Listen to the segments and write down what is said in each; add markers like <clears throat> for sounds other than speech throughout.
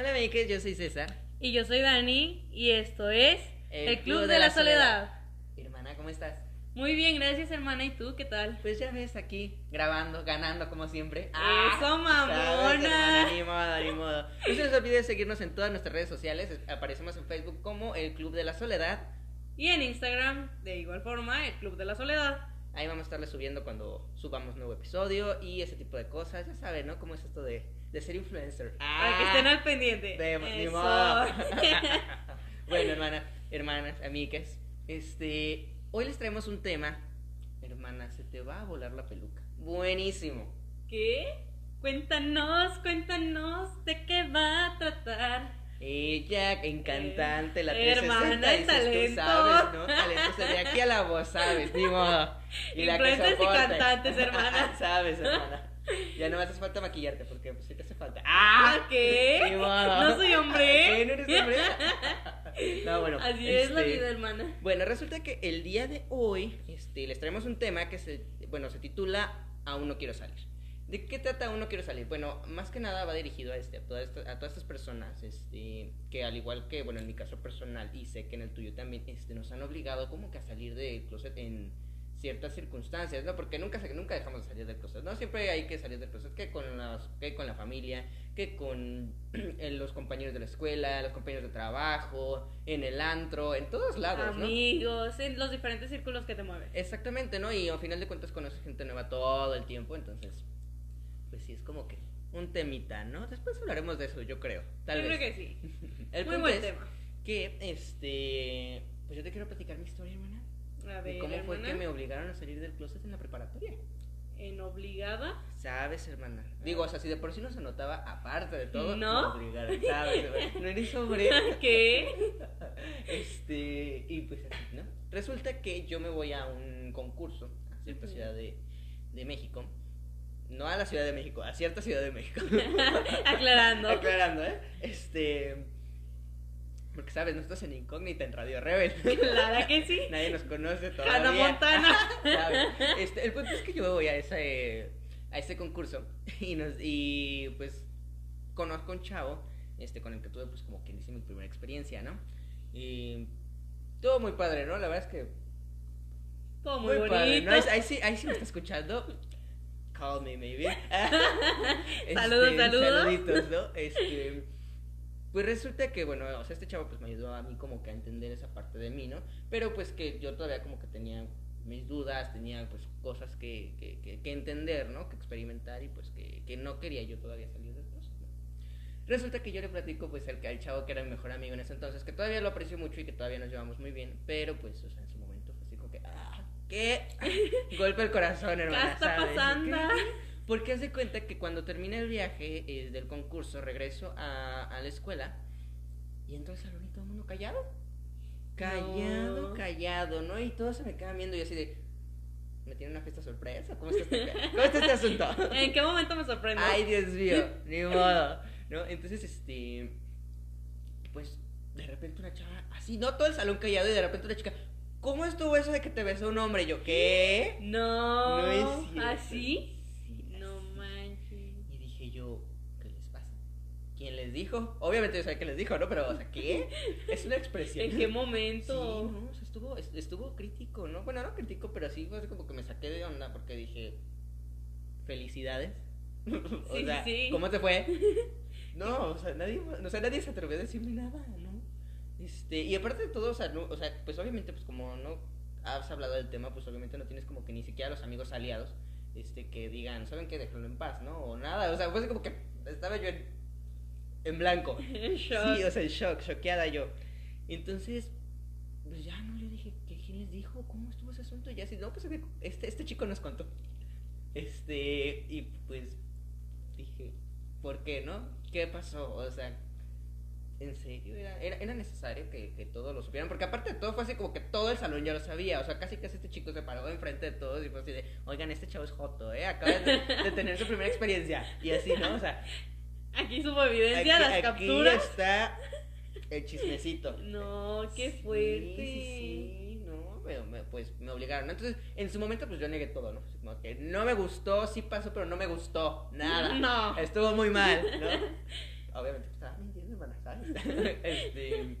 Hola, amigues, yo soy César. Y yo soy Dani y esto es El El, Club Club, de de, la la Soledad. Hermana, ¿cómo estás? Muy bien, gracias hermana. ¿Y tú qué tal? Pues ya ves aquí, grabando, ganando como siempre. Eso, ¿Sabes, mamona. Ni modo, ni modo. No se les olvide seguirnos en todas nuestras redes sociales. Es- Aparecemos en Facebook como El Club de la Soledad. Y en Instagram, de igual forma, El Club de la Soledad. Ahí vamos a estarles subiendo cuando subamos nuevo episodio y ese tipo de cosas. Ya saben, ¿no? ¿Cómo es esto de, de ser influencer? Para que estén al pendiente. De- ni modo. <laughs> bueno, hermana, hermanas, amigas, este, hoy les traemos un tema. Hermana, se te va a volar la peluca. Buenísimo. ¿Qué? Cuéntanos, cuéntanos de qué va a tratar. Ella, encantante, la Eh, 360, hermana, dices, tú talento. sabes, ¿no? Talento, de aquí a la voz, ¿sabes? Ni modo. Y la que Influencers y cantantes, hermana. <laughs> sabes, hermana. Ya no me hace falta maquillarte porque pues sí te hace falta. ¡Ah! ¿Qué? Ni modo. No soy hombre. <laughs> ¿Qué? ¿No eres hombre? <laughs> No, bueno. Así es la este, vida, hermana. Bueno, resulta que el día de hoy este, les traemos un tema que se, bueno, se titula Aún no quiero salir. ¿De qué trata Aún no quiero salir? Bueno, más que nada va dirigido a, este, a, todas, estas, a todas estas personas este, que al igual que, bueno, en mi caso personal y sé que en el tuyo también, este, nos han obligado como que a salir del closet en ciertas circunstancias, ¿no? Porque nunca, nunca dejamos de salir del closet, ¿no? Siempre hay que salir del closet, que con, las, que con la familia, que con <clears throat> eh, los compañeros de la escuela, los compañeros de trabajo, en el antro, en todos lados, ¿no? Amigos, en los diferentes círculos que te mueven. Exactamente, ¿no? Y al final de cuentas conoces gente nueva todo el tiempo, entonces, pues sí, es como que un temita, ¿no? Después hablaremos de eso, yo creo. Tal Yo vez. creo que sí. <laughs> El Muy punto buen es tema. que, este, pues yo te quiero platicar mi historia, hermana. De ver, cómo fue hermana, que me obligaron a salir del closet en la preparatoria. en obligada. Sabes, hermana. Digo, o sea, si de por sí no se notaba, aparte de todo, ¿No? obligaron, ¿sabes? <laughs> No eres hombre. <laughs> ¿Qué? Este, y pues así, ¿no? Resulta que yo me voy a un concurso a cierta ciudad de, de México. No a la Ciudad de México, a cierta Ciudad de México. <laughs> Aclarando. Aclarando, ¿eh? Este. Porque, ¿sabes? No estás en incógnita en Radio Rebel. <laughs> Claro que sí. Nadie nos conoce todavía. Hannah Montana. <laughs> ¿sabes? Este, el punto es que yo me voy a ese, a ese concurso <laughs> y, nos, y pues conozco a un chavo este, con el que tuve pues como quien dice mi primera experiencia, ¿no? Y todo muy padre, ¿no? La verdad es que Todo muy, padre, ¿no? bonito. Ahí, ahí sí, ahí sí me está escuchando. Call me, maybe. Este, Saludos, saludos. Saluditos, ¿no? Este, pues resulta que, bueno, o sea, este chavo pues me ayudó a mí como que a entender esa parte de mí, ¿no? Pero pues que yo todavía como que tenía mis dudas, tenía pues cosas que, que, que, que entender, ¿no? Que experimentar y pues que, que no quería yo todavía salir de closet, ¿no? Resulta que yo le platico pues al, al chavo que era mi mejor amigo en ese entonces, que todavía lo aprecio mucho y que todavía nos llevamos muy bien, pero pues, o sea, en su momento fue así como que, ah, ¿qué? <laughs> Golpe el corazón, ¿Qué hermana, está ¿sabes? pasando? ¿Qué? Porque haz de cuenta que cuando terminé el viaje eh, del concurso, regreso a, a la escuela y entro al salón y todo el mundo callado. Callado, No. callado, ¿no? Y todos se me quedan viendo y así de. ¿Me tiene una fiesta sorpresa? ¿Cómo está este, ¿cómo está este asunto? <laughs> ¿En qué momento me sorprende? Ay, Dios mío, <laughs> ni modo. ¿No? Entonces, este. Pues, de repente una chava, así, ¿no? Todo el salón callado y de repente una chica. ¿Cómo estuvo eso de que te besó un hombre? Y yo, ¿qué? No. No es cierto. ¿Así? ¿Quién les dijo? Obviamente yo sabía que les dijo, ¿no? Pero, o sea, ¿qué? Es una expresión. ¿En qué Sí, momento? no, o sea, estuvo, est- estuvo crítico, ¿no? Bueno, no crítico, pero sí fue como que me saqué de onda porque dije, felicidades. <laughs> o Sí, sea, sí. ¿cómo te fue? <laughs> No, o sea, nadie, o sea, nadie se atrevió a decirme nada, ¿no? Este, y aparte de todo, o sea, no, o sea, pues obviamente, pues como no has hablado del tema, pues obviamente no tienes como que ni siquiera los amigos aliados, este, que digan, ¿saben qué? Déjenlo en paz, ¿no? O nada, o sea, fue así como que estaba yo en, en blanco. <laughs> En shock. Sí, o sea, en shock, choqueada yo. Entonces, pues ya no le dije, ¿qué, quién les dijo? ¿Cómo estuvo ese asunto? Y ya así, no, pues este, este chico nos contó. Este, y pues dije, ¿por qué no? ¿Qué pasó? O sea, ¿en serio? ¿Era, era, era necesario que, que todos lo supieran? Porque aparte de todo fue así como que todo el salón ya lo sabía. O sea, casi casi este chico se paró enfrente de todos y fue así de, oigan, este chavo es joto, ¿eh? Acaba de, de tener su primera experiencia. Y así, ¿no? O sea, Aquí subo evidencia, aquí, las aquí capturas. está el chismecito. No, qué fuerte. Sí, sí, no, pero me- pues me obligaron. Entonces, en su momento, pues yo negué todo, ¿no? Como que no me gustó, sí pasó, pero no me gustó nada. <laughs> No. Estuvo muy mal, ¿no? <laughs> Obviamente, pues, estaba mintiendo, hermana, ¿sabes? <laughs> este.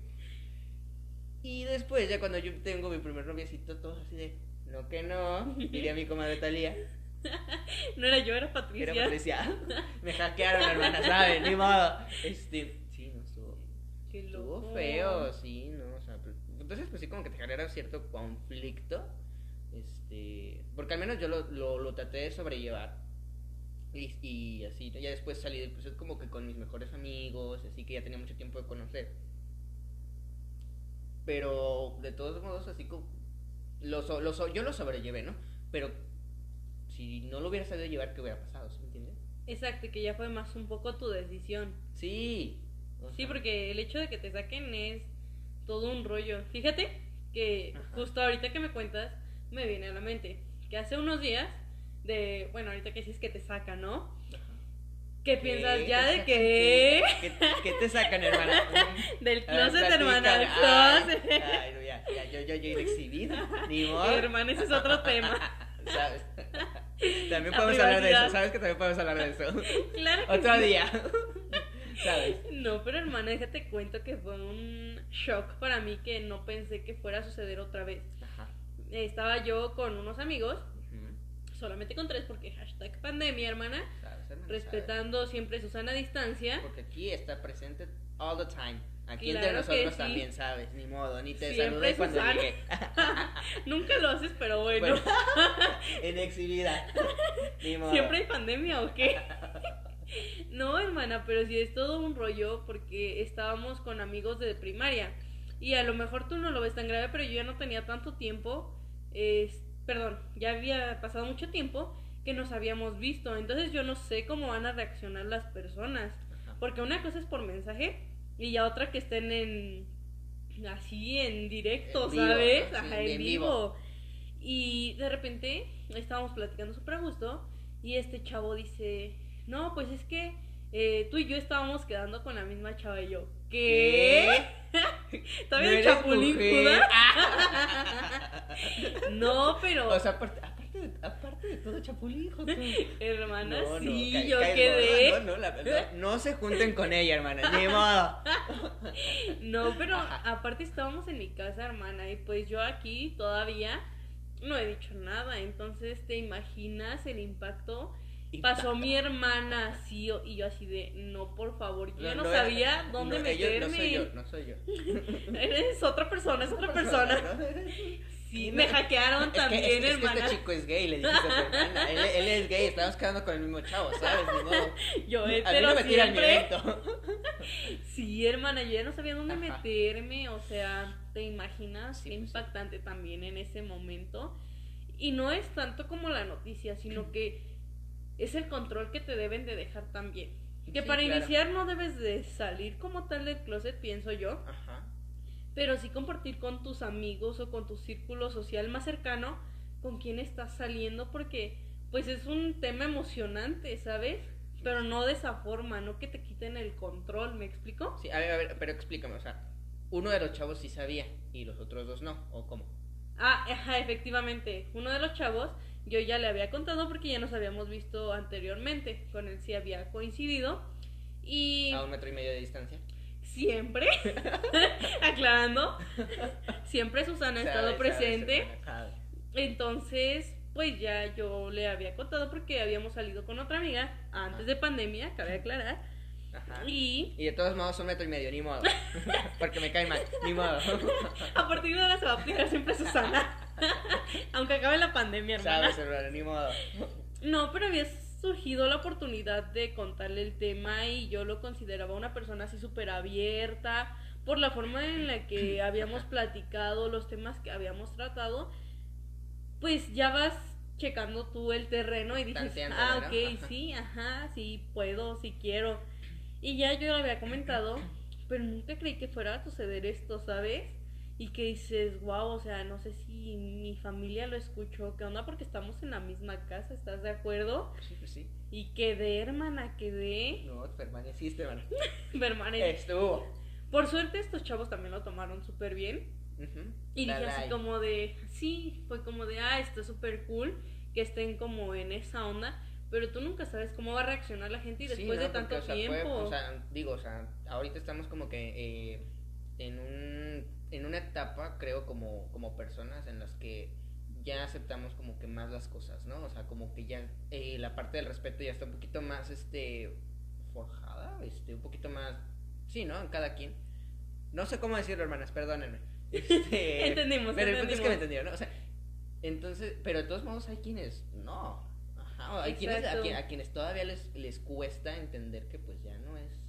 Y después, ya cuando yo tengo mi primer noviecito, todo así de, no que no, diría mi comadre Talía. <laughs> No era yo, era Patricia. Era Patricia. <laughs> Me hackearon, hermana, ¿sabes? Ni modo. Este, sí, no estuvo. Qué Estuvo loco. feo, sí, ¿no? O sea, pues, entonces, pues sí, como que te genera cierto conflicto. Este. Porque al menos yo lo, lo, lo traté de sobrellevar. Y, y así, ya después salí, pues es como que con mis mejores amigos, así que ya tenía mucho tiempo de conocer. Pero de todos modos, así como. Lo, lo yo lo sobrellevé, ¿no? Pero si no lo hubiera sabido llevar, ¿qué hubiera pasado? ¿Sí me entiendes? Exacto, que ya fue más un poco tu decisión. Sí. o Sí, porque el hecho de que te saquen es todo un rollo. Fíjate que Ajá. justo ahorita que me cuentas, me viene a la mente que hace unos días, de, bueno, ahorita que dices que te sacan, ¿no? Ajá. ¿Qué piensas ya ¿Te de qué? ¿Qué, qué te sacan, hermana? <laughs> Del ver, closet, hermana, del closet. Ay, ay, no, ya, ya, yo, yo, yo ir exhibida. Ni <laughs> modo. Hermana, ese es otro tema. <laughs> ¿Sabes? También podemos hablar de privacidad. eso. ¿Sabes que también podemos hablar de eso? <laughs> Claro que Otro sí. día. <laughs> ¿Sabes? No, pero hermana, déjate cuento que fue un shock para mí que no pensé que fuera a suceder otra vez. Ajá. Estaba yo con unos amigos, solamente con tres porque hashtag pandemia, hermana, ¿Sabes, hermana? respetando siempre su sana distancia. Porque aquí está presente all the time. Aquí Claro entre nosotros sí. también, ¿sabes? Ni modo, ni te Siempre saludé cuando llegué. <laughs> Nunca lo haces, pero <laughs> bueno. Bueno, en exhibida. <laughs> Ni modo. ¿Siempre hay pandemia o qué? No, hermana, pero sí es todo un rollo porque estábamos con amigos de primaria. Y a lo mejor tú no lo ves tan grave, pero yo ya no tenía tanto tiempo. es- perdón, ya había pasado mucho tiempo que nos habíamos visto. Entonces yo no sé cómo van a reaccionar las personas. Porque una cosa es por mensaje y ya otra que estén en así en directo, En vivo, ¿sabes? Ajá, en vivo. vivo. Y de repente estábamos platicando súper a gusto y este chavo dice, no, pues es que eh, tú y yo estábamos quedando con la misma chava y yo. ¿Qué? <laughs> ¿Todavía ¿No el chapulín <laughs> <laughs> no, pero O sea, aparte, aparte, de, todo, chapulín, hijo tú. <laughs> hermana, No, no, sí, yo quedé. No, no, la verdad. <laughs> No se junten con ella, hermana. Ni modo. <laughs> No, pero Ajá. aparte estábamos en mi casa, hermana, y pues yo aquí todavía no he dicho nada, entonces te imaginas el impacto. Pasó mi hermana así y yo así de, no, por favor, yo ya no, sabía dónde no, meterme. ellos- no soy yo, no soy yo. <laughs> Eres otra persona, es otra persona. <laughs> Sí, me hackearon que, también, es, que- es que hermana. este chico es gay, le <laughs> dijiste a tu hermana. Él, él es gay, estamos quedando con el mismo chavo, ¿sabes? Yo A mí hetero no me tiran mi siempre. Sí, hermana, yo ya no sabía dónde Ajá. meterme, o sea, ¿te imaginas Sí, qué pues sí. impactante también en ese momento? Y no es tanto como la noticia, sino que es el control que te deben de dejar también. Que Sí, para claro. iniciar no debes de salir como tal del closet, pienso yo, Ajá. pero sí compartir con tus amigos o con tu círculo social más cercano con quién estás saliendo, porque pues es un tema emocionante, ¿sabes? Pero no de esa forma, no que te quiten el control, ¿me explico? Sí, a ver, a ver, pero explícame, o sea, uno de los chavos sí sabía y los otros dos no, ¿o cómo? Ah, <laughs> ajá, efectivamente. Uno de los chavos, yo ya le había contado porque ya nos habíamos visto anteriormente. Con él sí había coincidido. Y A un metro y medio de distancia. siempre, <laughs> aclarando, siempre Susana ha estado presente. sabe. Entonces, pues ya yo le había contado porque habíamos salido con otra amiga antes de pandemia, cabe aclarar. Ajá. Y Y de todos modos un metro y medio, ni modo. <laughs> <laughs> Porque me cae mal, ni modo. <laughs> a partir de ahora se va a aplicar siempre Susana. Aunque acabe la pandemia, hermana. Sabes, hermano, ni modo. No, pero había surgido la oportunidad de contarle el tema y yo lo consideraba una persona así súper abierta por la forma en la que <clears throat> habíamos platicado, los temas que habíamos tratado, pues ya vas checando tú el terreno y dices, ah, ¿no? ok, Ajá. sí, ajá, sí puedo, sí quiero. Y ya yo lo había comentado, pero nunca creí que fuera a suceder esto, ¿sabes? Y que dices, wow, o sea, no sé si mi familia lo escuchó, ¿qué onda? Porque estamos en la misma casa, ¿estás de acuerdo? Sí, pues sí. Y quedé, hermana, quedé. No, permaneciste, hermana, <laughs> y- Estuvo. Por suerte estos chavos también lo tomaron súper bien. Y dije así como de, sí, fue como de, ah, está súper cool que estén como en esa onda. Pero tú nunca sabes cómo va a reaccionar la gente y Sí, después ¿no? de tanto Porque, o sea, tiempo. puede- o sea, digo, o sea, ahorita estamos como que eh, en un en una etapa, creo, como, como personas en las que ya aceptamos como que más las cosas, ¿no? O sea, como que ya eh, la parte del respeto ya está un poquito más, este, forjada, este, un poquito más, sí, ¿no? En cada quien. No sé cómo decirlo, hermanas, perdónenme. <laughs> Este, Entendimos, Pero el punto es que me entendimos. entendieron, ¿no? O sea, entonces, pero de todos modos hay quienes no. Ajá, hay quienes a, Exacto. quien- a quienes todavía les, les cuesta entender que pues ya no es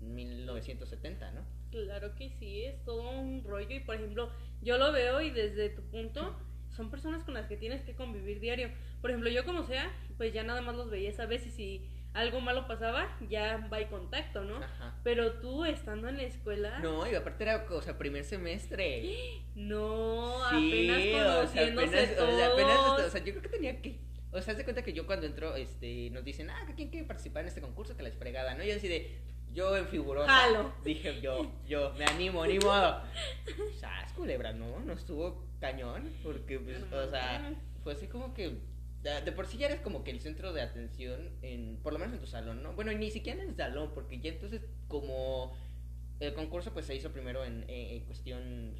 1970, ¿no? Claro que sí, es todo un rollo y por ejemplo, yo lo veo y desde tu punto son personas con las que tienes que convivir diario. Por ejemplo, yo como sea, pues ya nada más los veía esa vez y si algo malo pasaba, ya va y contacto, ¿no? Ajá. Pero tú estando en la escuela, No, y aparte era, o sea, primer semestre. <gasps> no, Sí, apenas o sea, conociéndose o sea, apenas, o sea, yo creo que tenía que, o sea, haz de cuenta que yo cuando entro, este, nos dicen, ah, ¿quién quiere participar en este concurso? Que la fregada, ¿no? Yo así de, yo en figurosa. Jalo. Dije, yo, yo, me animo, ni modo. ¿Sabes, culebra? No, no estuvo cañón, porque, pues, o sea, fue así como que, de por sí ya eres como que el centro de atención, en, por lo menos en tu salón, ¿no? Bueno, ni siquiera en el salón, porque ya entonces, como el concurso, pues se hizo primero en, en- en cuestión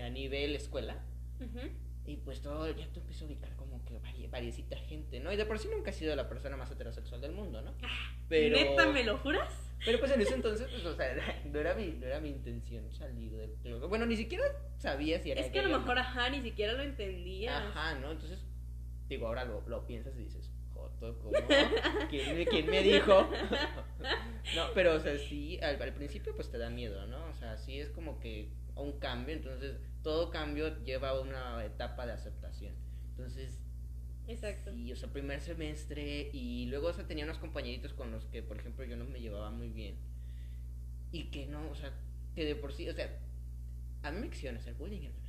a nivel escuela. Ujú. Y pues todo, ya tú empiezas a ubicar como que vari, variecita gente, ¿no? Y de por sí nunca he sido la persona más heterosexual del mundo, ¿no? Pero, ¿Neta me lo juras? pero pues en ese entonces, pues, o sea, no era mi, no era mi intención salir del closet. Bueno, ni siquiera sabía si era Es que a lo mejor, no. ajá, ni siquiera lo entendías. Ajá, ¿no? Entonces, digo, ahora lo, lo piensas y dices, Joto, ¿cómo? ¿Quién, me- quién me dijo? <laughs> no, pero, o sea, sí, al, al principio pues te da miedo, ¿no? O sea, sí es como que un cambio, entonces todo cambio lleva a una etapa de aceptación. Entonces, Exacto. sí, o sea, primer semestre y luego, o sea, tenía unos compañeritos con los que, por ejemplo, yo no me llevaba muy bien. Y que no, o sea, que de por sí, o sea, a mí me quisieron hacer bullying, hermana.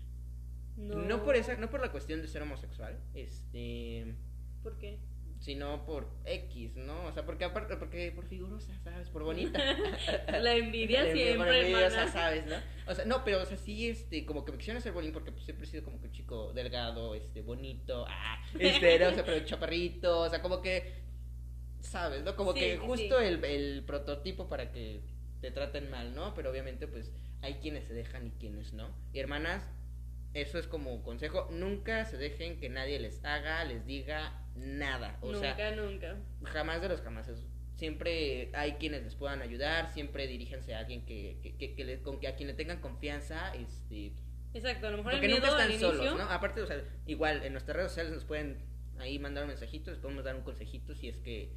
No. No por esa, no por la cuestión de ser homosexual, este, ¿Por qué? Sino por X, ¿no? O sea, porque aparte, porque por figurosa, ¿sabes? Por bonita. <laughs> La envidia La envidia- por siempre, envidiosa. ¿sabes? ¿no? O sea, no, pero, o sea, sí, este, como que me quisieron hacer bullying porque pues, siempre he sido como que un chico delgado, este, bonito, ah, <laughs> este, no, o sea, pero chaparrito, o sea, como que, ¿sabes? ¿no? Como Sí, que justo sí. El, el prototipo para que te traten mal, ¿no? Pero obviamente, pues, hay quienes se dejan y quienes no. Y hermanas, eso es como consejo, nunca se dejen que nadie les haga, les diga nada. O nunca, sea, nunca. jamás de los jamás. Siempre hay quienes les puedan ayudar, siempre diríjanse a alguien que, que, que, que le- con que a quien le tengan confianza, este, Exacto, a lo mejor porque el miedo nunca al están inicio. solos, ¿no? Aparte, o sea, igual en nuestras redes sociales nos pueden ahí mandar un mensajito, les podemos dar un consejito si es que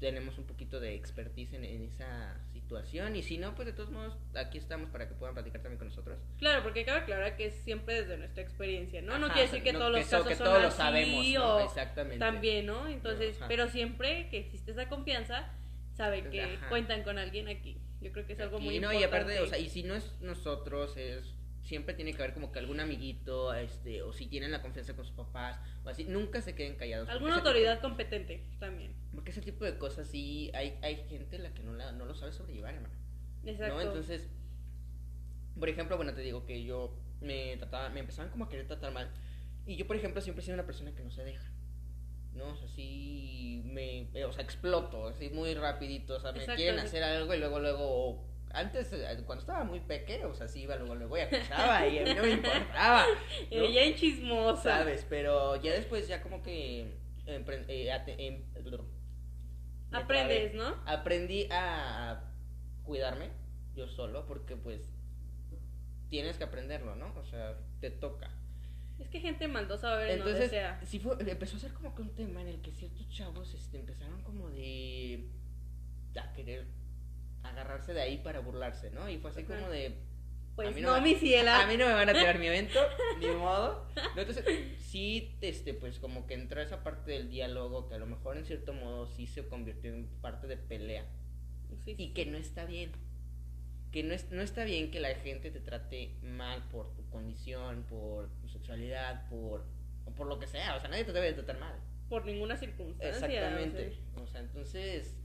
tenemos un poquito de expertise en, en esa situación y si no, pues de todos modos aquí estamos para que puedan platicar también con nosotros. Claro, porque cabe aclarar que es siempre desde nuestra experiencia, ¿no? no quiere decir que no- todos los so- casos que son todos lo así sabemos, ¿no? o Exactamente. también, ¿no? Entonces, pero siempre que existe esa confianza, saben que Ajá. cuentan con alguien aquí. Yo creo que es algo Aquí, muy no, importante. y aparte, o sea, y si no es nosotros, es siempre tiene que haber como que algún amiguito, este, o si tienen la confianza con sus papás, o así, nunca se queden callados. Alguna autoridad competente también. Porque ese tipo de cosas sí hay, hay gente la que no, la, no lo sabe sobrellevar, hermano. Exacto. ¿No? Entonces, por ejemplo, bueno, te digo que yo me trataba, me empezaban como a querer tratar mal. Y yo, por ejemplo, siempre he sido una persona que no se deja. ¿No? O sea, sí me, o sea, exploto, así muy rapidito, o sea, me Exacto, quieren hacer algo y luego, luego, antes, eh, cuando estaba muy pequeño, o sea, sí iba luego, luego y acusaba y a mí no me importaba. <laughs> ¿no? Ella en chismosa. ¿Sabes? Pero ya después, ya como que, eh, me trabé. Aprendes, ¿no? aprendí a, cuidarme yo solo porque pues tienes que aprenderlo, ¿no? O sea, te toca. Es que gente maldosa va a donde Entonces, sí fue, empezó a ser como que un tema en el que ciertos chavos este, empezaron como de a querer agarrarse de ahí para burlarse, ¿no? Y fue así Ajá. como de Pues no, va- mi ciela. a mí no me van a <laughs> tirar mi evento, ni modo. No, entonces, sí, este, pues como que entró esa parte del diálogo que a lo mejor en cierto modo sí se convirtió en parte de pelea. Sí, Y sí. que no está bien. Que no, es, no está bien que la gente te trate mal por tu condición, por tu sexualidad, por, por lo que sea. O sea, nadie te debe de tratar mal. Por ninguna circunstancia. Exactamente. o O sea, entonces,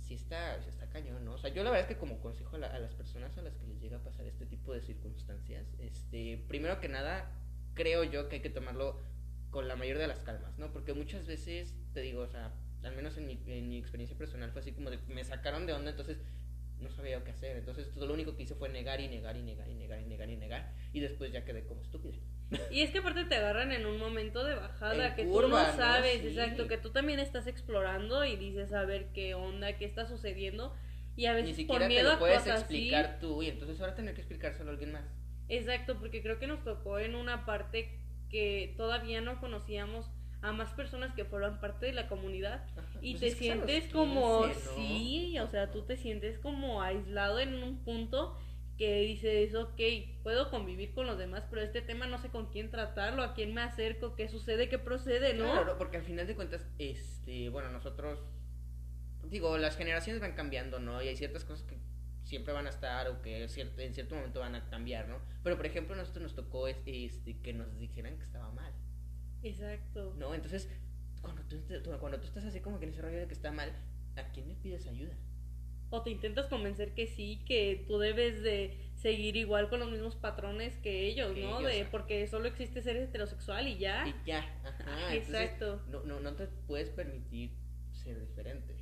sí está, sí está cañón, ¿no? O sea, yo la verdad es que como consejo a, la- a las personas a las que les llega a pasar este tipo de circunstancias, este, primero que nada, creo yo que hay que tomarlo con la mayor de las calmas, ¿no? Porque muchas veces, te digo, o sea, al menos en mi, en mi experiencia personal fue así como de, me sacaron de onda, entonces no sabía qué hacer. Entonces todo lo único que hice fue negar y negar y negar y negar y negar y negar. Y después ya quedé como estúpida. Y es que aparte te agarran en un momento de bajada En que curva, tú ¿no? no sabes, Sí. exacto, que tú también estás explorando y dices a ver qué onda, qué está sucediendo. Y a Ni veces siquiera por te miedo lo puedes así. explicar tú y entonces ahora tener que explicárselo a alguien más. Exacto, porque creo que nos tocó en una parte que todavía no conocíamos a más personas que fueron parte de la comunidad y Pues te a los sientes como 15, ¿no? sí, o sea, tú te sientes como aislado en un punto que dices, ok, puedo convivir con los demás, pero este tema no sé con quién tratarlo, a quién me acerco, qué sucede, qué procede, ¿no? Claro, porque al final de cuentas, este, bueno, nosotros, digo, las generaciones van cambiando, ¿no? Y hay ciertas cosas que siempre van a estar o que en cierto momento van a cambiar, ¿no? Pero, por ejemplo, a nosotros nos tocó es- este, que nos dijeran que estaba mal, Exacto. ¿no? Entonces, cuando tú, cuando tú estás así como que en ese rollo de que está mal, ¿a quién le pides ayuda? O te intentas convencer que sí, que tú debes de seguir igual con los mismos patrones que ellos, Que ¿no? ellos, de porque solo existe ser heterosexual y ya. Y ya, ajá. Entonces, exacto. no, no, no te puedes permitir ser diferente,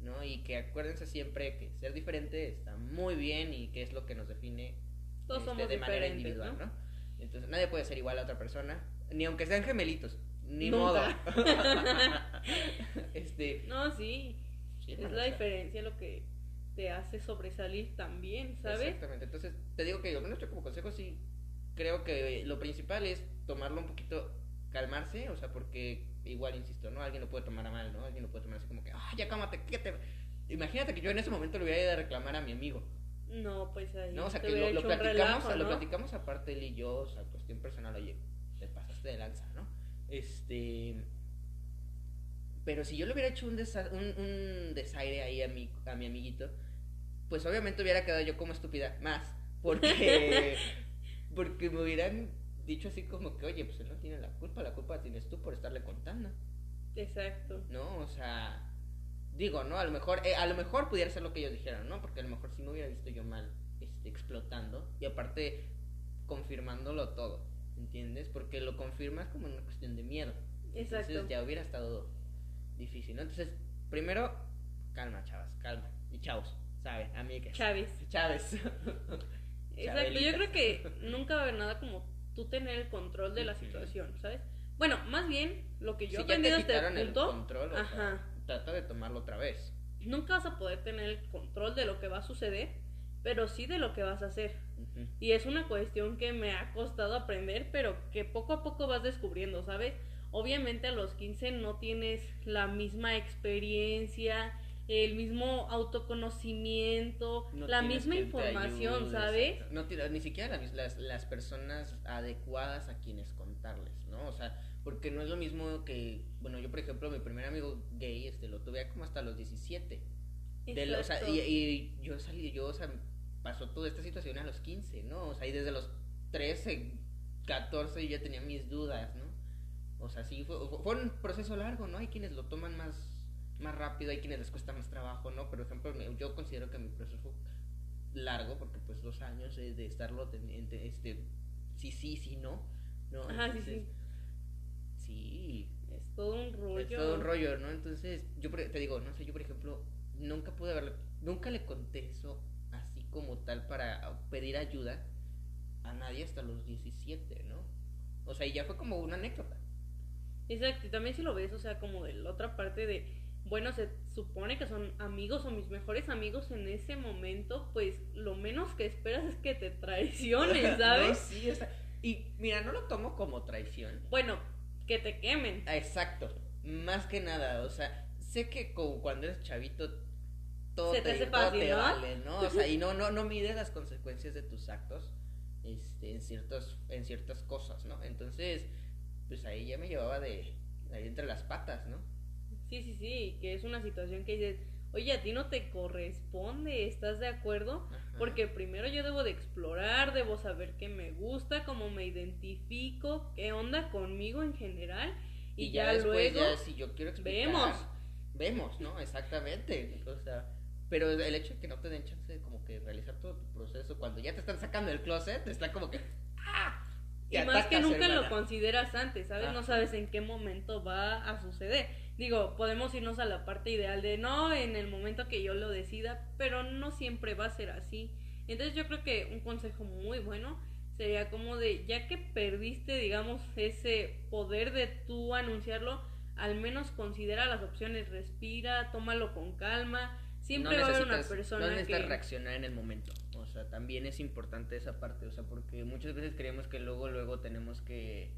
¿no? Y que acuérdense siempre que ser diferente está muy bien y que es lo que nos define Todos este, somos de manera individual, ¿no? ¿no? Entonces nadie puede ser igual a otra persona, ni aunque sean gemelitos, ni Nunca. modo. <laughs> este, No, sí. sí, Es la diferencia lo que te hace sobresalir también, ¿sabes? Exactamente. Entonces, te digo que, al menos yo como consejo, sí, creo que lo principal es tomarlo un poquito, calmarse, o sea, porque igual, insisto, ¿no? Alguien lo puede tomar a mal, ¿no? Alguien lo puede tomar así como que, ah, ya cámate, ¿qué te...? Imagínate que yo en ese momento le hubiera ido a reclamar a mi amigo, No, pues ahí. ¿no? O sea, te que lo, lo platicamos, relajo, lo platicamos aparte él y yo, o sea, cuestión personal, oye, de lanza, ¿no? Este... Pero si yo le hubiera hecho un, desa- un, un desaire ahí a mi, a mi amiguito, pues obviamente hubiera quedado yo como estúpida más. Porque, <laughs> porque me hubieran dicho así como que, oye, pues él no tiene la culpa, la culpa la tienes tú por estarle contando, Exacto. ¿no? O sea, digo, ¿no? A lo mejor, eh, a lo mejor pudiera ser lo que ellos dijeron, ¿no? Porque a lo mejor sí me hubiera visto yo mal este, explotando y aparte confirmándolo todo, ¿entiendes? Porque lo confirmas como una cuestión de miedo. Exacto. Entonces ya hubiera estado difícil, ¿no? Entonces, primero, calma, chavas, calma. Y chavos, ¿sabe? Amigas. Chávez. Chávez. Exacto. Yo creo que nunca va a haber nada como tú tener el control de la situación, ¿sabes? Bueno, más bien lo que yo he aprendido hasta el control, o sea, ajá. trata de tomarlo otra vez. nunca vas a poder tener el control de lo que va a suceder, pero sí de lo que vas a hacer. Y es una cuestión que me ha costado aprender, pero que poco a poco vas descubriendo, ¿sabes? Obviamente a los 15 no tienes la misma experiencia, el mismo autoconocimiento, No la misma información, ¿sabes? No ni siquiera las, las, las personas adecuadas a quienes contarles, ¿no? O sea, porque no es lo mismo que, bueno, yo por ejemplo, mi primer amigo gay, este, lo tuve como hasta los 17. De lo- o sea, y, y yo salí, yo, o sea, pasó toda esta situación a los 15, ¿no? O sea, y desde los 13, 14 yo ya tenía mis dudas, ¿no? O sea, sí, fue, fue- un proceso largo, ¿no? Hay quienes lo toman más, más rápido, hay quienes les cuesta más trabajo, ¿no? Por ejemplo, yo considero que mi proceso fue largo, porque pues dos años eh, de estarlo, ten- ente- este, sí, sí, sí, no, ¿no? Ajá, sí, Entonces, sí, Es todo un rollo. es todo un rollo, ¿no? Entonces, yo te digo, no sé, yo por ejemplo, nunca pude haberle, nunca le conté eso como tal para pedir ayuda a nadie hasta los 17, ¿no? O sea, y ya fue como una anécdota. Exacto, y también si lo ves, o sea, como de la otra parte de, bueno, se supone que son amigos o mis mejores amigos en ese momento, pues lo menos que esperas es que te traiciones, <laughs> No, ¿sabes? sí, o sea, y mira, no lo tomo como traición. Bueno, que te quemen. Exacto, más que nada, o sea, sé que como cuando eres chavito todo Se te hace todo fácil, te ¿no? vale, ¿no? O sea, y no no no mides las consecuencias de tus actos este en ciertos en ciertas cosas, ¿no? Entonces, pues ahí ya me llevaba de ahí entre las patas, ¿no? Sí, sí, sí, que es una situación que dices, oye, a ti no te corresponde, ¿estás de acuerdo? Ajá. Porque primero yo debo de explorar, debo saber qué me gusta, cómo me identifico, qué onda conmigo en general, y, ya, después, luego ya si yo quiero explicar, vemos. Vemos, ¿no? Exactamente. O sea, pero el hecho de que no te den chance de como que realizar todo tu proceso cuando ya te están sacando del closet, está como que ¡ah! Y más que nunca lo consideras antes, ¿sabes? No sabes en qué momento va a suceder. Digo, podemos irnos a la parte ideal de no en el momento que yo lo decida, pero no siempre va a ser así. Entonces yo creo que un consejo muy bueno sería como de, ya que perdiste, digamos, ese poder de tú anunciarlo, al menos considera las opciones, respira, tómalo con calma. Siempre va a haber una persona no necesitas que... reaccionar en el momento. O sea, también es importante esa parte, o sea, porque muchas veces creemos que luego, luego tenemos que...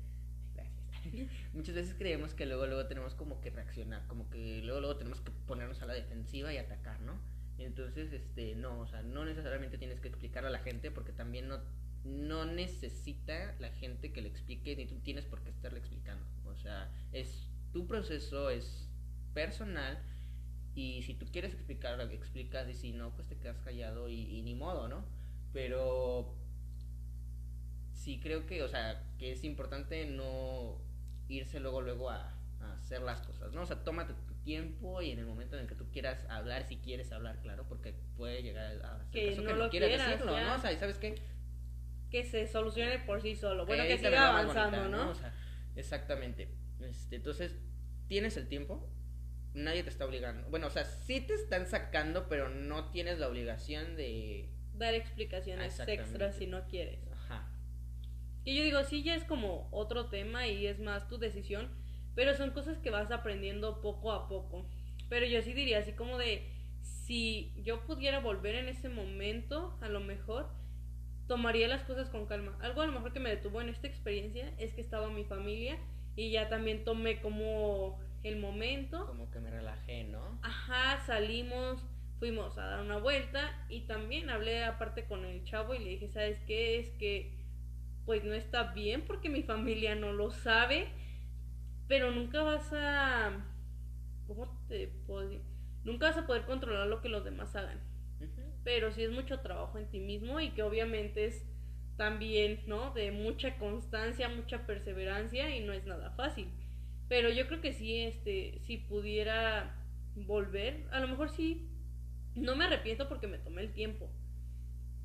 Gracias. <laughs> muchas veces creemos que luego, luego tenemos como que reaccionar, como que luego, luego tenemos que ponernos a la defensiva y atacar, ¿no? Entonces, este, no, o sea, no necesariamente tienes que explicar a la gente porque también no, no necesita la gente que le explique ni tú tienes por qué estarle explicando. O sea, es tu proceso, es personal y si tú quieres explicar, explicas y si no, pues te quedas callado y, ni modo, ¿no? Pero sí creo que, o sea, que es importante no irse luego, luego a, a hacer las cosas, ¿no? O sea, tómate tu tiempo y en el momento en el que tú quieras hablar, si quieres hablar, claro, porque puede llegar a ser que, no que lo quieras decirlo, ¿no? O sea, ¿sabes qué? Que se solucione por sí solo. Bueno, que siga avanzando, ¿no? O sea, exactamente. Este, entonces, tienes el tiempo, nadie te está obligando. Bueno, o sea, sí te están sacando, pero no tienes la obligación de dar explicaciones extras si no quieres. Ajá. Y yo digo, sí, ya es como otro tema y es más tu decisión, pero son cosas que vas aprendiendo poco a poco. Pero yo sí diría así como de, si yo pudiera volver en ese momento, a lo mejor tomaría las cosas con calma. Algo a lo mejor que me detuvo en esta experiencia es que estaba mi familia y ya también tomé como el momento. Como que me relajé, ¿no? Ajá, salimos, fuimos a dar una vuelta y también hablé aparte con el chavo y le dije, ¿sabes qué? Es que pues no está bien porque mi familia no lo sabe, pero nunca vas a... ¿Cómo te puedo decir? Nunca vas a poder controlar lo que los demás hagan. Pero sí es mucho trabajo en ti mismo y que obviamente es también, ¿no? De mucha constancia, mucha perseverancia y no es nada fácil. Pero yo creo que sí, este, si pudiera volver, a lo mejor sí, no me arrepiento porque me tomé el tiempo.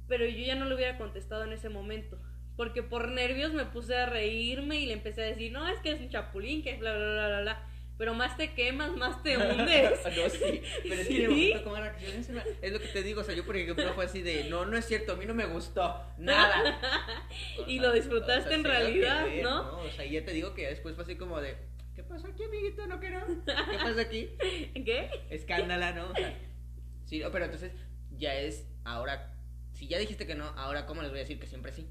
Pero yo ya no le hubiera contestado en ese momento. Porque por nervios me puse a reírme y le empecé a decir, no, es que es un chapulín, que bla, bla, bla, bla, bla pero más te quemas, más te <laughs> hundes. no, sí, pero es que como es lo que te digo, o sea, yo por ejemplo fue así de, no, no es cierto, a mí no me gustó, nada. <laughs> y lo disfrutaste en realidad, ¿no? ¿no? O sea, ya te digo que después fue así como de, ¿qué pasa aquí, amiguito? ¿No quiero? ¿Qué pasa aquí? <laughs> ¿Qué? Escándala, ¿no? O sea, sí, pero entonces ya es, ahora, si ya dijiste que no, ahora ¿cómo les voy a decir que siempre sí?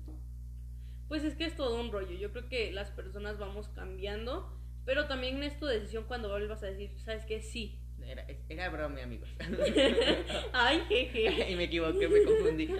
Pues es que es todo un rollo, yo creo que las personas vamos cambiando pero también es tu decisión cuando vuelvas a decir, ¿sabes qué? Sí. Era, era broma, amigos. <laughs> Ay, jeje. <laughs> y me equivoqué, me confundí.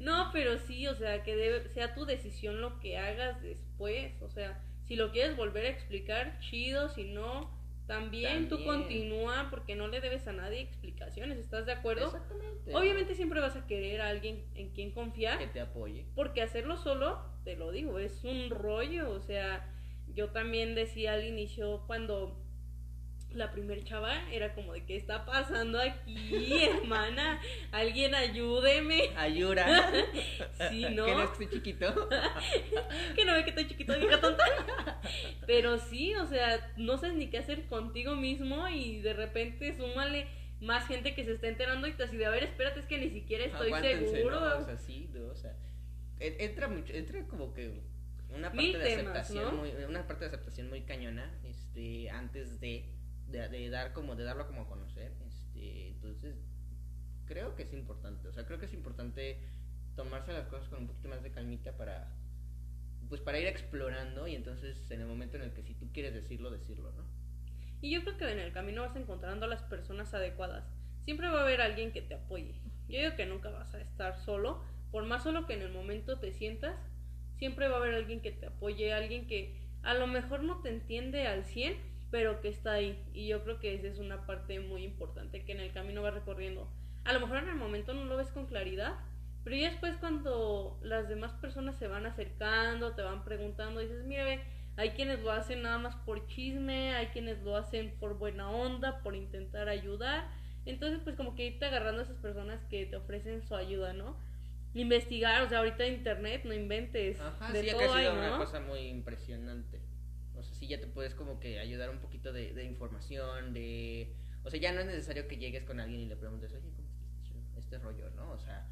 no, pero sí, o sea, que debe, sea tu decisión lo que hagas después. O sea, si lo quieres volver a explicar, chido. Si no, también, tú continúa porque no le debes a nadie explicaciones. ¿Estás de acuerdo? Exactamente. Obviamente siempre vas a querer a alguien en quien confiar. Que te apoye. Porque hacerlo solo, te lo digo, es un rollo. O sea yo también decía al inicio cuando la primer chava era como de qué está pasando aquí, <laughs> hermana, alguien ayúdeme. Ayuda. <laughs> sí, ¿no? <laughs> Que no estoy chiquito. que no ve que estoy chiquito, vieja tonta. Pero sí, o sea, no sabes ni qué hacer contigo mismo y de repente súmale más gente que se está enterando y te así de, a ver, espérate, es que ni siquiera estoy seguro. o sea, sí, o sea, entra mucho, entra como que una parte de aceptación muy, una parte de aceptación muy cañona este antes de, de, dar como de darlo como a conocer este entonces creo que es importante o sea creo que es importante tomarse las cosas con un poquito más de calmita para pues para ir explorando y entonces en el momento en el que si tú quieres decirlo decirlo no y yo creo que en el camino vas encontrando a las personas adecuadas siempre va a haber alguien que te apoye yo digo que nunca vas a estar solo por más solo que en el momento te sientas siempre va a haber alguien que te apoye, alguien que a lo mejor no te entiende al 100, pero que está ahí. Y yo creo que esa es una parte muy importante que en el camino vas recorriendo. A lo mejor en el momento no lo ves con claridad, pero ya después cuando las demás personas se van acercando, te van preguntando, dices, mira, ve, hay quienes lo hacen nada más por chisme, hay quienes lo hacen por buena onda, por intentar ayudar. Entonces, pues como que irte agarrando a esas personas que te ofrecen su ayuda, ¿no? investigar, o sea, ahorita internet, no inventes. Ajá, de sí, todo ha sido hay, una ¿no? cosa muy impresionante. O sea, sí, ya te puedes como que ayudar un poquito de, de información, de... O sea, ya no es necesario que llegues con alguien y le preguntes, oye, ¿cómo está show- este rollo, no? O sea,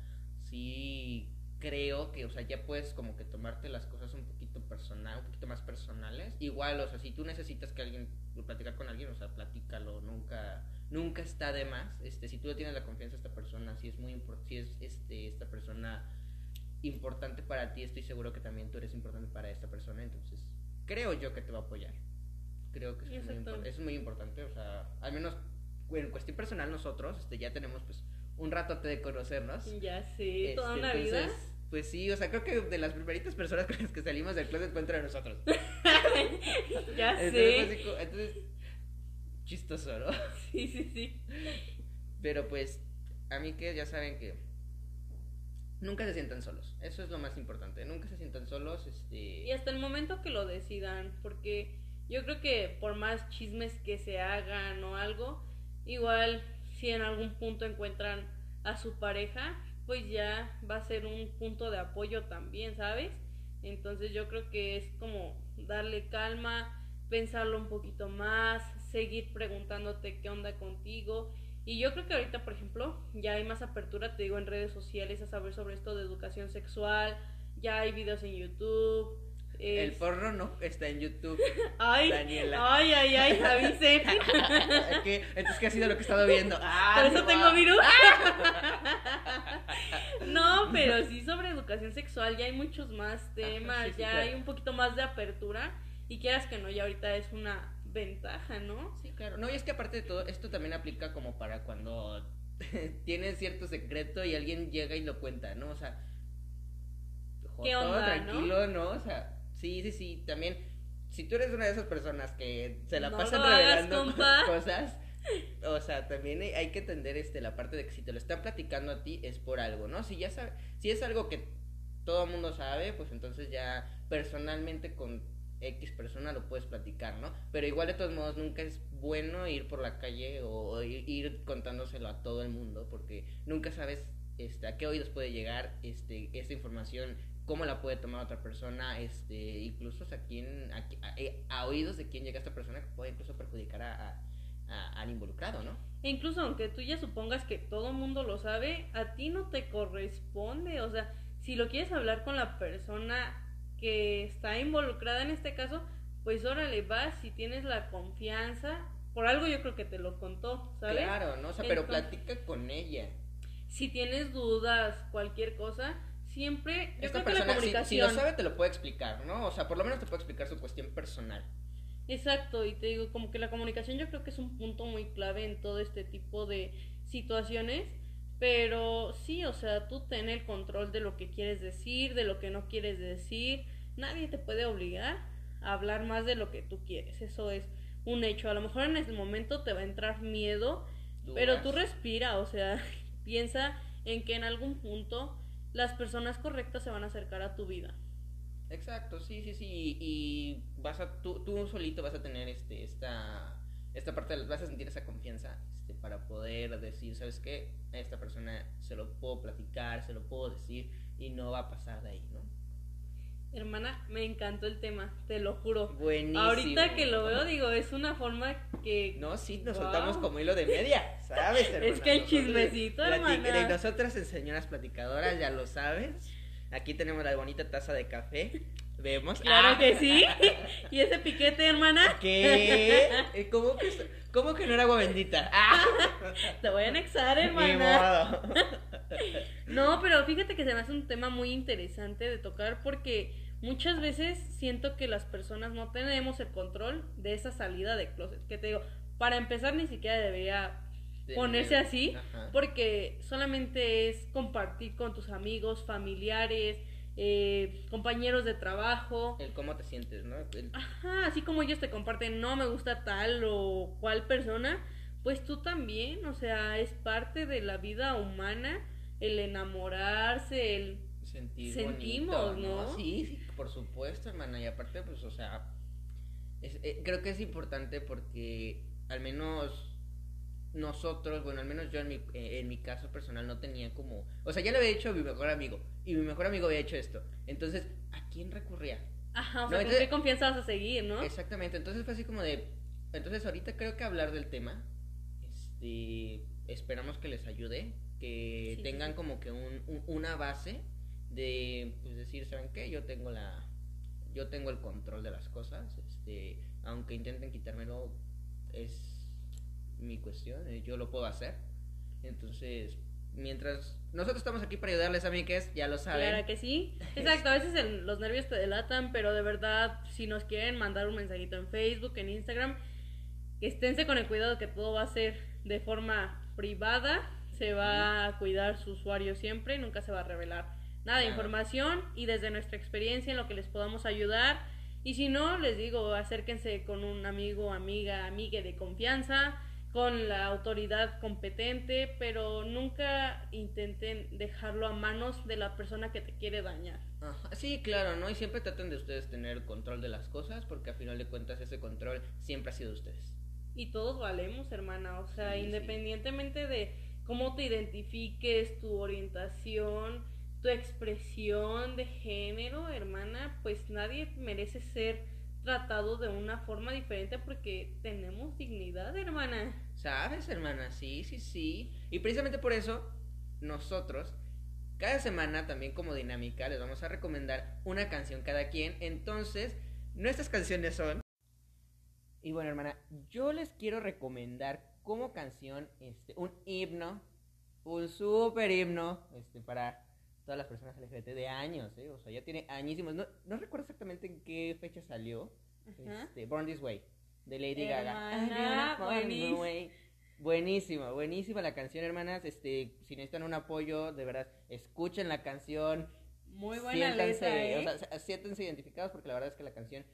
sí creo que, o sea, ya puedes como que tomarte las cosas un poquito personal, un poquito más personales. Igual, o sea, si tú necesitas que alguien, platicar con alguien, o sea, platícalo, nunca, nunca está de más. Este, si tú le tienes la confianza a esta persona, si es muy importante, si es este, esta persona importante para ti, estoy seguro que también tú eres importante para esta persona, entonces creo yo que te va a apoyar. Creo que eso es muy, eso es muy importante, o sea, al menos en cuestión personal nosotros este, ya tenemos pues un rato de conocernos. Ya sé, toda Este, una vida. entonces, Pues sí, o sea, creo que de las primeritas personas con las que salimos del closet fue entre nosotros. <laughs> ya Entonces, sé. entonces, chistoso, ¿no? Sí, sí, sí. Pero pues, a mí que ya saben que nunca se sientan solos. Eso es lo más importante. Nunca se sientan solos, este... Y hasta el momento que lo decidan, porque yo creo que por más chismes que se hagan o algo, igual si en algún punto encuentran a su pareja, pues ya va a ser un punto de apoyo también, ¿sabes? Entonces yo creo que es como darle calma, pensarlo un poquito más, seguir preguntándote qué onda contigo. Y yo creo que ahorita, por ejemplo, ya hay más apertura, te digo, en redes sociales a saber sobre esto de educación sexual, ya hay videos en YouTube. El porno no está en YouTube. <laughs> Ay, Daniela. ay, ay, ay, avisen. ¿Qué? Entonces, ¿qué ha sido lo que he estado viendo? Ah, Por eso no. tengo virus. <laughs> No, pero sí sobre educación sexual ya hay muchos más temas, sí, sí, ya claro. hay un poquito más de apertura y quieras que no, ya ahorita es una ventaja, ¿no? Sí, claro. No, y es que aparte de todo, esto también aplica como para cuando <laughs> tienes cierto secreto y alguien llega y lo cuenta, ¿no? O sea, ¿Qué todo onda, tranquilo, ¿no? O sea, sí, sí, sí. También, si tú eres una de esas personas que se la No pasan hagas, revelando <laughs> cosas, o sea, también hay, que entender este la parte de que si te lo están platicando a ti es por algo, ¿no? Si ya sabe, si es algo que todo el mundo sabe, pues entonces ya personalmente con X persona lo puedes platicar, ¿no? Pero igual de todos modos nunca es bueno ir por la calle o, ir contándoselo a todo el mundo porque nunca sabes este, a qué oídos puede llegar este, esta información, cómo la puede tomar otra persona, este, incluso o sea, quién, a, qui- a- eh, a oídos de quién llega esta persona que puede incluso perjudicar a, al involucrado, ¿no? E incluso aunque tú ya supongas que todo el mundo lo sabe, a ti no te corresponde, o sea, si lo quieres hablar con la persona que está involucrada en este caso, pues órale, vas, si tienes la confianza, por algo yo creo que te lo contó, ¿sabes? Claro, ¿no? O sea, pero Entonces- platica con ella. Si tienes dudas, cualquier cosa, siempre yo Esta creo que la si- comunicación. si, lo sabe, te lo puede explicar, ¿no? O sea, por lo menos te puede explicar su cuestión personal. Exacto, y te digo, como que la comunicación yo creo que es un punto muy clave en todo este tipo de situaciones, pero sí, o sea, tú ten el control de lo que quieres decir, de lo que no quieres decir, nadie te puede obligar a hablar más de lo que tú quieres, eso es un hecho, a lo mejor en ese momento te va a entrar miedo, pero tú respira, o sea, <laughs> piensa en que en algún punto las personas correctas se van a acercar a tu vida. Exacto, sí, sí, sí. Y, vas a, tú, tú solito vas a tener este, esta, esta parte, vas a sentir esa confianza este, para poder decir, ¿sabes qué? A esta persona se lo puedo platicar, se lo puedo decir y no va a pasar de ahí, ¿no? Hermana, me encantó el tema, te lo juro. Buenísimo. Ahorita que lo veo, digo, es una forma que... No, sí, nos Wow. soltamos como hilo de media, ¿sabes? <laughs> hermana? Es que el chismecito, hermana. Y nosotras en señoras platicadoras, ya lo sabes. Aquí tenemos la bonita taza de café. Vemos. Claro Ah. que sí. <laughs> ¿Y ese piquete, hermana? ¿Qué? ¿Cómo que, ¿Cómo que no era agua bendita? <laughs> ¡Ah! Te voy a anexar, hermana. <laughs> No, pero fíjate que se me hace un tema muy interesante de tocar porque muchas veces siento que las personas no tenemos el control de esa salida de closet. Que te digo, para empezar ni siquiera debería ponerse así, Ajá. porque solamente es compartir con tus amigos, familiares, eh, compañeros de trabajo. El cómo te sientes, ¿no? El- Ajá, así como ellos te comparten, no me gusta tal o cual persona, pues tú también, o sea, es parte de la vida humana el enamorarse, el... sentir Sentimos, bonito, ¿no? Sí, sí, por supuesto, hermana. Y aparte, pues, o sea, es- eh, creo que es importante porque al menos nosotros, bueno, al menos yo en mi, eh, en mi caso personal no tenía como, o sea, ya lo había hecho mi mejor amigo y mi mejor amigo había hecho esto. Entonces, ¿a quién recurría? Ajá, o No, sea, ¿con entonces- qué confianza vas a seguir, no? Exactamente, entonces fue así como de, entonces ahorita creo que hablar del tema, este, esperamos que les ayude, que sí, tengan sí. como que un, un- una base de, pues decir, ¿saben qué? Yo tengo la, yo tengo el control de las cosas, este, aunque intenten quitármelo, es mi cuestión, eh, yo lo puedo hacer, entonces, mientras, nosotros estamos aquí para ayudarles, amigues, ya lo saben. Claro que sí. <laughs> Exacto, a veces el- los nervios te delatan, pero de verdad, si nos quieren mandar un mensajito en Facebook, en Instagram, esténse con el cuidado que todo va a ser de forma privada, se va a cuidar su usuario siempre, nunca se va a revelar nada de Nada. información y desde nuestra experiencia en lo que les podamos ayudar. Y si no, les digo, acérquense con un amigo, amiga, amiga de confianza, con la autoridad competente, pero nunca intenten dejarlo a manos de la persona que te quiere dañar. Ajá, Sí, claro, ¿no? Y siempre traten de ustedes tener control de las cosas, porque a final de cuentas ese control siempre ha sido de ustedes. Y todos valemos, hermana, o sea, Sí, sí. independientemente de cómo te identifiques, tu orientación, tu expresión de género, hermana, pues nadie merece ser tratado de una forma diferente porque tenemos dignidad, hermana. ¿Sabes, hermana? Sí, sí, sí. Y precisamente por eso, nosotros, cada semana, también como dinámica, les vamos a recomendar una canción cada quien. Entonces, nuestras canciones son... Y bueno, hermana, yo les quiero recomendar como canción este, un himno, un super himno, este, para todas las personas LGBT de años, ¿eh? O sea, ya tiene añísimos. No, no recuerdo exactamente en qué fecha salió. Este, Born This Way, de Lady Hermana, Gaga. This way. Buenísima, buenísima la canción, hermanas. Este, si necesitan un apoyo, de verdad, escuchen la canción. Muy buena siéntanse, letra, ¿eh? o sea, s- siéntanse identificados porque la verdad es que la canción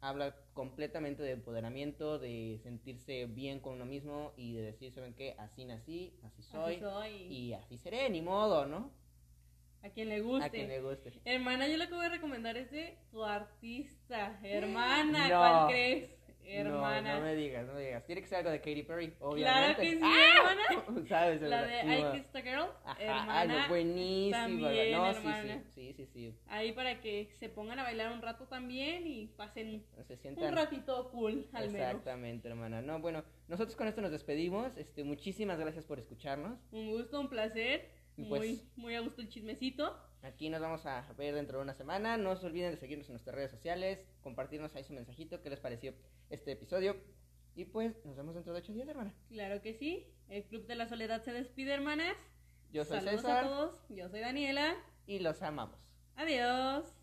habla completamente de empoderamiento, de sentirse bien con uno mismo y de decir, ¿saben qué? Así nací, así soy, Así soy. y así seré, ni modo, ¿no? A quien le guste. A quien le guste. Hermana, yo lo que voy a recomendar es de tu artista. <gasps> Hermana, No. ¿cuál crees? Hermana. No, no me digas, no me digas. Tiene que ser algo de Katy Perry, Claro obviamente. que sí, ¡Ah! hermana. <laughs> ¿Sabes? La de I. Kissed a Girl. Ajá, hermana. no, buenísima. también, no, hermana. sí, sí, sí. Ahí para que se pongan a bailar un rato también y pasen Se un sientan. ratito cool, al menos. Exactamente, hermana. No, bueno, nosotros con esto nos despedimos. Este, muchísimas gracias por escucharnos. Un gusto, un placer. Y Muy, pues- muy a gusto el chismecito. Aquí nos vamos a ver dentro de una semana. No se olviden de seguirnos en nuestras redes sociales, compartirnos ahí su mensajito, qué les pareció este episodio. Y pues nos vemos dentro de ocho días, hermana. Claro que sí. El Club de la Soledad se despide, hermanas. Yo soy Saludos César a todos. Yo soy Daniela. y los amamos. Adiós.